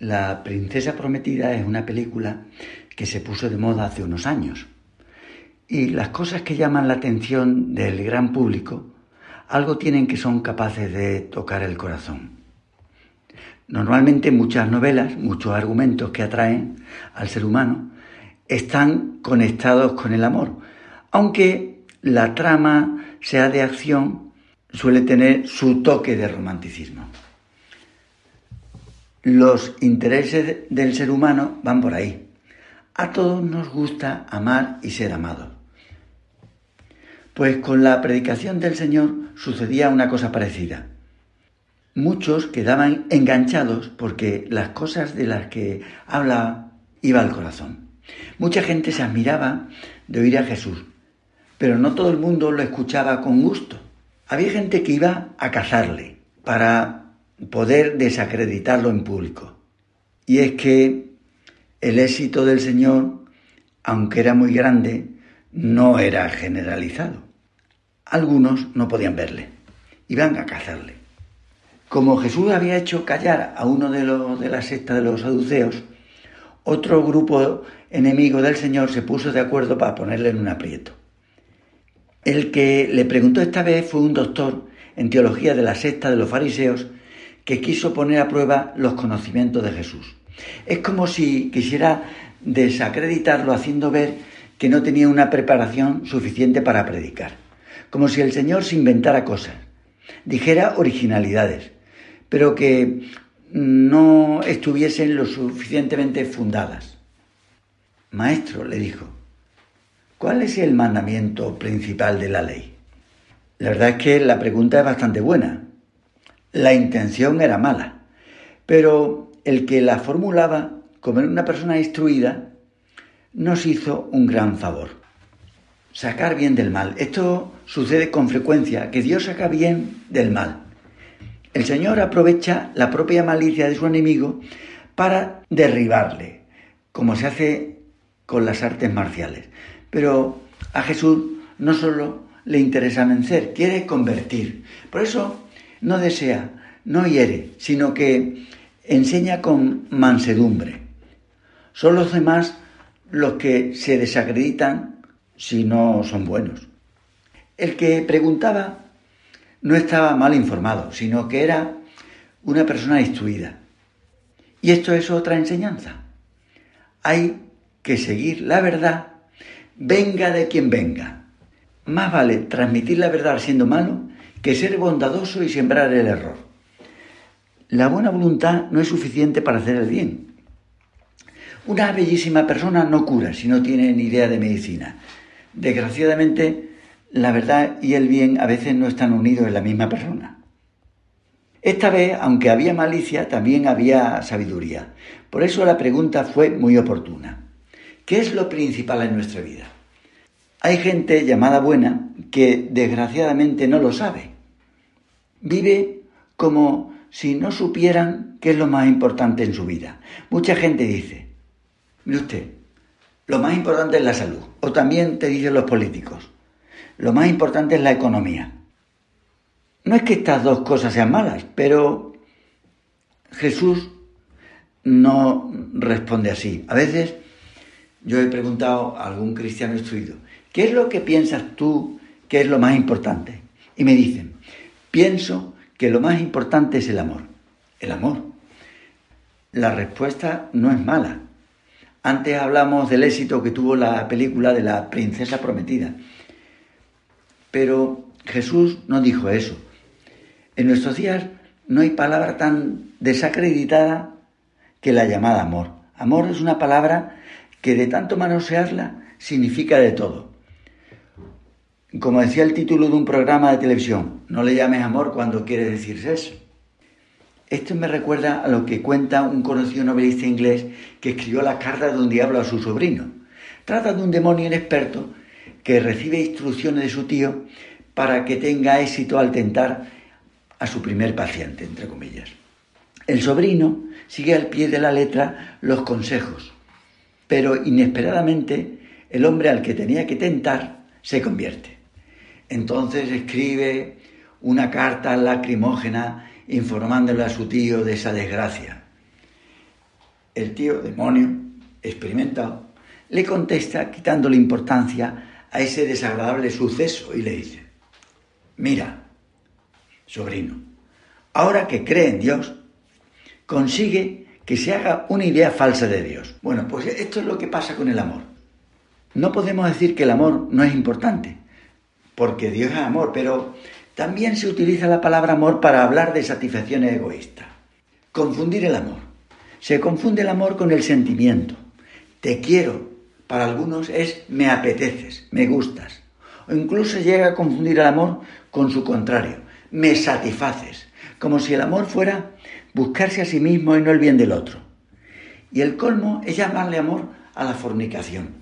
La Princesa Prometida es una película que se puso de moda hace unos años. Y las cosas que llaman la atención del gran público, algo tienen que son capaces de tocar el corazón. Normalmente muchas novelas, muchos argumentos que atraen al ser humano, están conectados con el amor, aunque la trama sea de acción, suele tener su toque de romanticismo. Los intereses del ser humano van por ahí. A todos nos gusta amar y ser amados. Pues con la predicación del Señor sucedía una cosa parecida. Muchos quedaban enganchados porque las cosas de las que habla iba al corazón. Mucha gente se admiraba de oír a Jesús, pero no todo el mundo lo escuchaba con gusto. Había gente que iba a cazarle para poder desacreditarlo en público. Y es que el éxito del Señor, aunque era muy grande, no era generalizado. Algunos no podían verle, iban a cazarle. Como Jesús había hecho callar a uno de los de la secta de los saduceos, otro grupo enemigo del Señor se puso de acuerdo para ponerle en un aprieto. El que le preguntó esta vez fue un doctor en teología de la secta de los fariseos que quiso poner a prueba los conocimientos de Jesús. Es como si quisiera desacreditarlo haciendo ver que no tenía una preparación suficiente para predicar. Como si el Señor se inventara cosas, dijera originalidades, pero que no estuviesen lo suficientemente fundadas. Maestro, le dijo, ¿cuál es el mandamiento principal de la ley? La verdad es que la pregunta es bastante buena. La intención era mala, pero el que la formulaba, como una persona instruida, nos hizo un gran favor. Sacar bien del mal. Esto sucede con frecuencia, que Dios saca bien del mal. El Señor aprovecha la propia malicia de su enemigo para derribarle, como se hace con las artes marciales. Pero a Jesús no solo le interesa vencer, quiere convertir. Por eso no desea, no hiere, sino que enseña con mansedumbre. Son los demás los que se desacreditan si no son buenos. El que preguntaba no estaba mal informado, sino que era una persona instruida. Y esto es otra enseñanza. Hay que seguir la verdad, venga de quien venga. Más vale transmitir la verdad siendo malo que ser bondadoso y sembrar el error. La buena voluntad no es suficiente para hacer el bien. Una bellísima persona no cura si no tiene ni idea de medicina. Desgraciadamente, la verdad y el bien a veces no están unidos en la misma persona. Esta vez, aunque había malicia, también había sabiduría. Por eso la pregunta fue muy oportuna. ¿Qué es lo principal en nuestra vida? Hay gente llamada buena que desgraciadamente no lo sabe. Vive como si no supieran qué es lo más importante en su vida. Mucha gente dice, mire usted, lo más importante es la salud. O también te dicen los políticos, lo más importante es la economía. No es que estas dos cosas sean malas, pero Jesús no responde así. A veces yo he preguntado a algún cristiano instruido, ¿qué es lo que piensas tú que es lo más importante? Y me dicen, pienso que lo más importante es el amor. El amor. La respuesta no es mala. Antes hablamos del éxito que tuvo la película de la princesa prometida. Pero Jesús no dijo eso. En nuestros días no hay palabra tan desacreditada que la llamada amor. Amor es una palabra que de tanto manosearla significa de todo. Como decía el título de un programa de televisión, no le llames amor cuando quieres decir eso. Esto me recuerda a lo que cuenta un conocido novelista inglés que escribió las cartas de un diablo a su sobrino. Trata de un demonio inexperto que recibe instrucciones de su tío para que tenga éxito al tentar a su primer paciente, entre comillas. El sobrino sigue al pie de la letra los consejos, pero inesperadamente el hombre al que tenía que tentar se convierte. Entonces escribe una carta lacrimógena informándole a su tío de esa desgracia. El tío, demonio, experimentado, le contesta quitándole importancia a ese desagradable suceso y le dice, mira, sobrino, ahora que cree en Dios, consigue que se haga una idea falsa de Dios. Bueno, pues esto es lo que pasa con el amor. No podemos decir que el amor no es importante, porque Dios es amor, pero también se utiliza la palabra amor para hablar de satisfacciones egoístas. Confundir el amor. Se confunde el amor con el sentimiento. Te quiero, para algunos es me apeteces, me gustas. O incluso llega a confundir el amor con su contrario, me satisfaces, como si el amor fuera buscarse a sí mismo y no el bien del otro. Y el colmo es llamarle amor a la fornicación.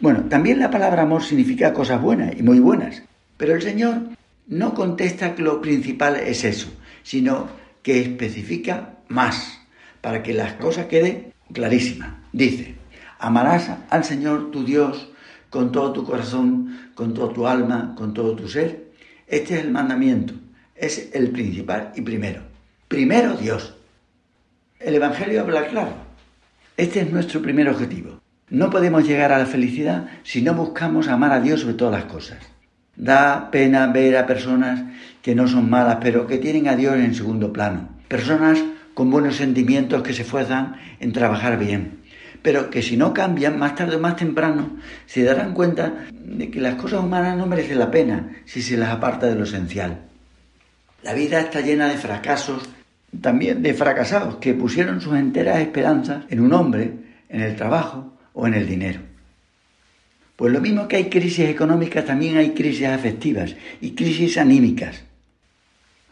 Bueno, también la palabra amor significa cosas buenas y muy buenas, pero el Señor no contesta que lo principal es eso, sino que especifica más, para que las cosas queden clarísimas. Dice, amarás al Señor tu Dios con todo tu corazón, con toda tu alma, con todo tu ser. Este es el mandamiento, es el principal y primero. Primero Dios. El Evangelio habla claro. Este es nuestro primer objetivo. No podemos llegar a la felicidad si no buscamos amar a Dios sobre todas las cosas. Da pena ver a personas que no son malas, pero que tienen a Dios en segundo plano. Personas con buenos sentimientos que se esfuerzan en trabajar bien, pero que si no cambian, más tarde o más temprano, se darán cuenta de que las cosas humanas no merecen la pena si se las aparta de lo esencial. La vida está llena de fracasos, también de fracasados que pusieron sus enteras esperanzas en un hombre, en el trabajo o en el dinero. Pues lo mismo que hay crisis económicas, también hay crisis afectivas y crisis anímicas.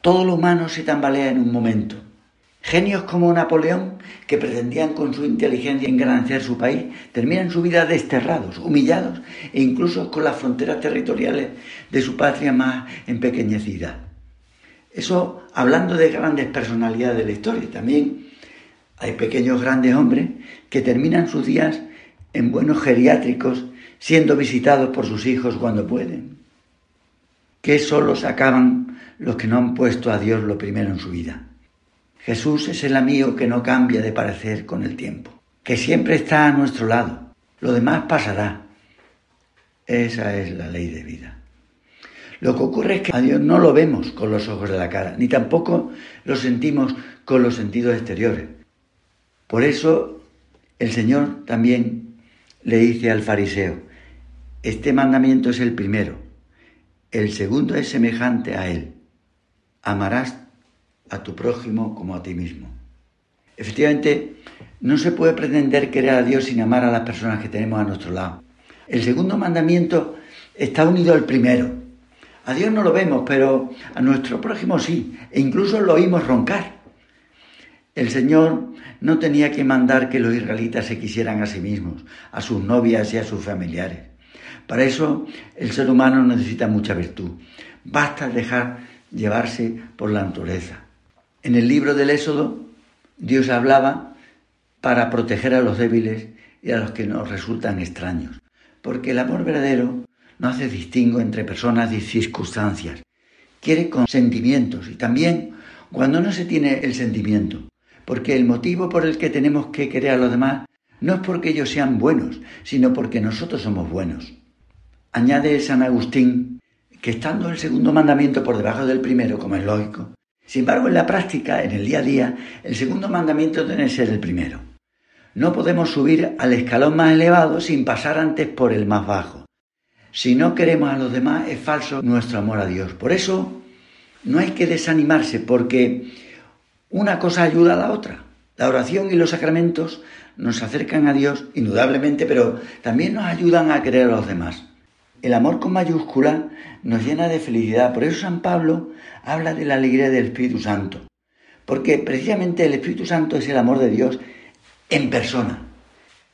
Todo lo humano se tambalea en un momento. Genios como Napoleón, que pretendían con su inteligencia engrandecer su país, terminan su vida desterrados, humillados e incluso con las fronteras territoriales de su patria más empequeñecidas. Eso hablando de grandes personalidades de la historia. También hay pequeños grandes hombres que terminan sus días en buenos geriátricos siendo visitados por sus hijos cuando pueden. Que solos acaban los que no han puesto a Dios lo primero en su vida. Jesús es el amigo que no cambia de parecer con el tiempo, que siempre está a nuestro lado. Lo demás pasará. Esa es la ley de vida. Lo que ocurre es que a Dios no lo vemos con los ojos de la cara, ni tampoco lo sentimos con los sentidos exteriores. Por eso el Señor también le dice al fariseo, este mandamiento es el primero, el segundo es semejante a él, amarás a tu prójimo como a ti mismo. Efectivamente, no se puede pretender querer a Dios sin amar a las personas que tenemos a nuestro lado. El segundo mandamiento está unido al primero. A Dios no lo vemos, pero a nuestro prójimo sí, e incluso lo oímos roncar. El Señor no tenía que mandar que los israelitas se quisieran a sí mismos, a sus novias y a sus familiares. Para eso el ser humano necesita mucha virtud. Basta dejar llevarse por la naturaleza. En el libro del Éxodo, Dios hablaba para proteger a los débiles y a los que nos resultan extraños, porque el amor verdadero no hace distingo entre personas y circunstancias. Quiere con sentimientos y también cuando no se tiene el sentimiento, porque el motivo por el que tenemos que querer a los demás no es porque ellos sean buenos, sino porque nosotros somos buenos. Añade San Agustín que estando el segundo mandamiento por debajo del primero, como es lógico, sin embargo, en la práctica, en el día a día, el segundo mandamiento debe ser el primero. No podemos subir al escalón más elevado sin pasar antes por el más bajo. Si no queremos a los demás, es falso nuestro amor a Dios. Por eso, no hay que desanimarse, porque una cosa ayuda a la otra. La oración y los sacramentos nos acercan a Dios, indudablemente, pero también nos ayudan a querer a los demás. El amor con mayúscula nos llena de felicidad. Por eso San Pablo habla de la alegría del Espíritu Santo. Porque precisamente el Espíritu Santo es el amor de Dios en persona.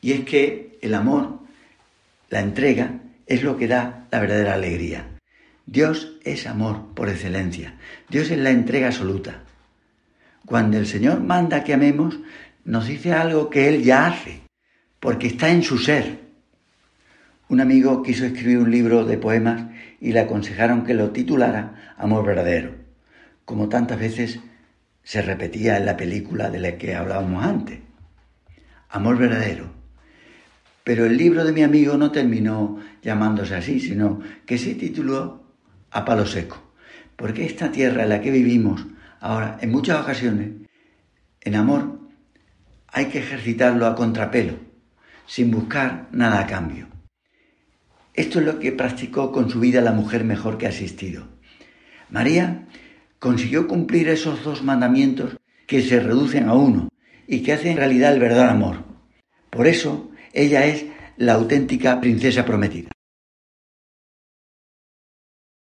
Y es que el amor, la entrega, es lo que da la verdadera alegría. Dios es amor por excelencia. Dios es la entrega absoluta. Cuando el Señor manda que amemos, nos dice algo que Él ya hace, porque está en su ser. Un amigo quiso escribir un libro de poemas y le aconsejaron que lo titulara Amor verdadero, como tantas veces se repetía en la película de la que hablábamos antes. amor verdadero. Pero el libro de mi amigo no terminó llamándose así, sino que se tituló A palo seco. Porque esta tierra en la que vivimos ahora, en muchas ocasiones, en amor, hay que ejercitarlo a contrapelo, sin buscar nada a cambio. Esto es lo que practicó con su vida la mujer mejor que ha asistido. María consiguió cumplir esos dos mandamientos que se reducen a uno y que hacen realidad el verdadero amor. Por eso ella es la auténtica princesa prometida.